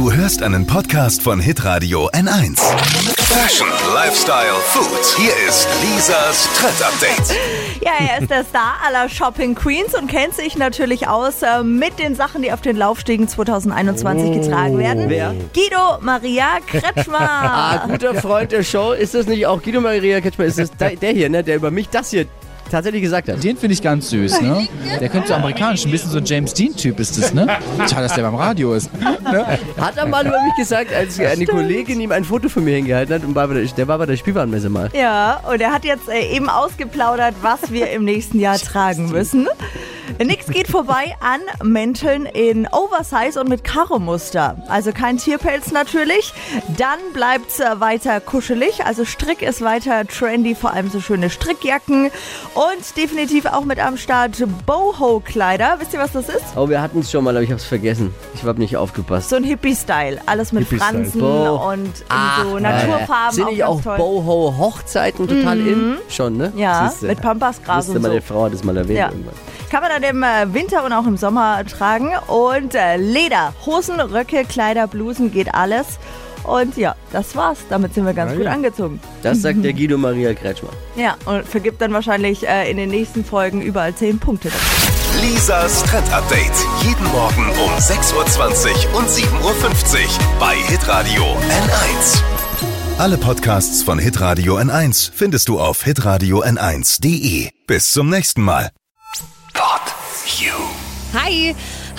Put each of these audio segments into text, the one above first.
Du hörst einen Podcast von Hitradio N1. Fashion, Lifestyle, Food. Hier ist Lisas Trend Update. Ja, er ist der Star aller Shopping Queens und kennt sich natürlich aus äh, mit den Sachen, die auf den Laufstiegen 2021 getragen werden. Wer? Guido Maria Kretschmer. Ah, guter Freund der Show. Ist das nicht auch Guido Maria Ketschmer? Ist das der der hier, ne, der über mich das hier tatsächlich gesagt hat? Den finde ich ganz süß, ne? Der könnte so amerikanisch, ein bisschen so ein James Dean-Typ ist das, ne? Schade, dass der beim Radio ist. Hat er mal über mich gesagt, als eine Kollegin ihm ein Foto von mir hingehalten hat und war der, der war bei der Spielwarenmesse mal. Ja, und er hat jetzt äh, eben ausgeplaudert, was wir im nächsten Jahr tragen müssen. Nix geht vorbei an Mänteln in Oversize und mit Karo-Muster. Also kein Tierpelz natürlich. Dann bleibt's äh, weiter kuschelig. Also Strick ist weiter trendy, vor allem so schöne Strickjacken. Und definitiv auch mit am Start Boho-Kleider. Wisst ihr, was das ist? Oh, wir hatten es schon mal, aber ich hab's vergessen. Ich hab nicht aufgepasst. So ein Hippie-Style. Alles mit Hippie-Style. Fransen Boho. und in so Naturfarben. Sind auch nicht auch toll. Boho-Hochzeiten total in? Schon, ne? Ja, Siehste. mit Pampasgras Wusste und so. meine Frau hat es mal erwähnt Ja. irgendwann. Kann man dann im äh, Winter und auch im Sommer tragen. Und äh, Leder, Hosen, Röcke, Kleider, Blusen, geht alles. Und ja, das war's. Damit sind wir ganz gut angezogen. Das sagt der Guido Maria Kretschmer. Ja, und vergibt dann wahrscheinlich äh, in den nächsten Folgen überall 10 Punkte. dafür. Lisas Trend Update. Jeden Morgen um 6.20 Uhr und 7.50 Uhr bei Hitradio N1. Alle Podcasts von Hitradio N1 findest du auf hitradio n1.de. Bis zum nächsten Mal. You. Hi!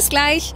Bis gleich.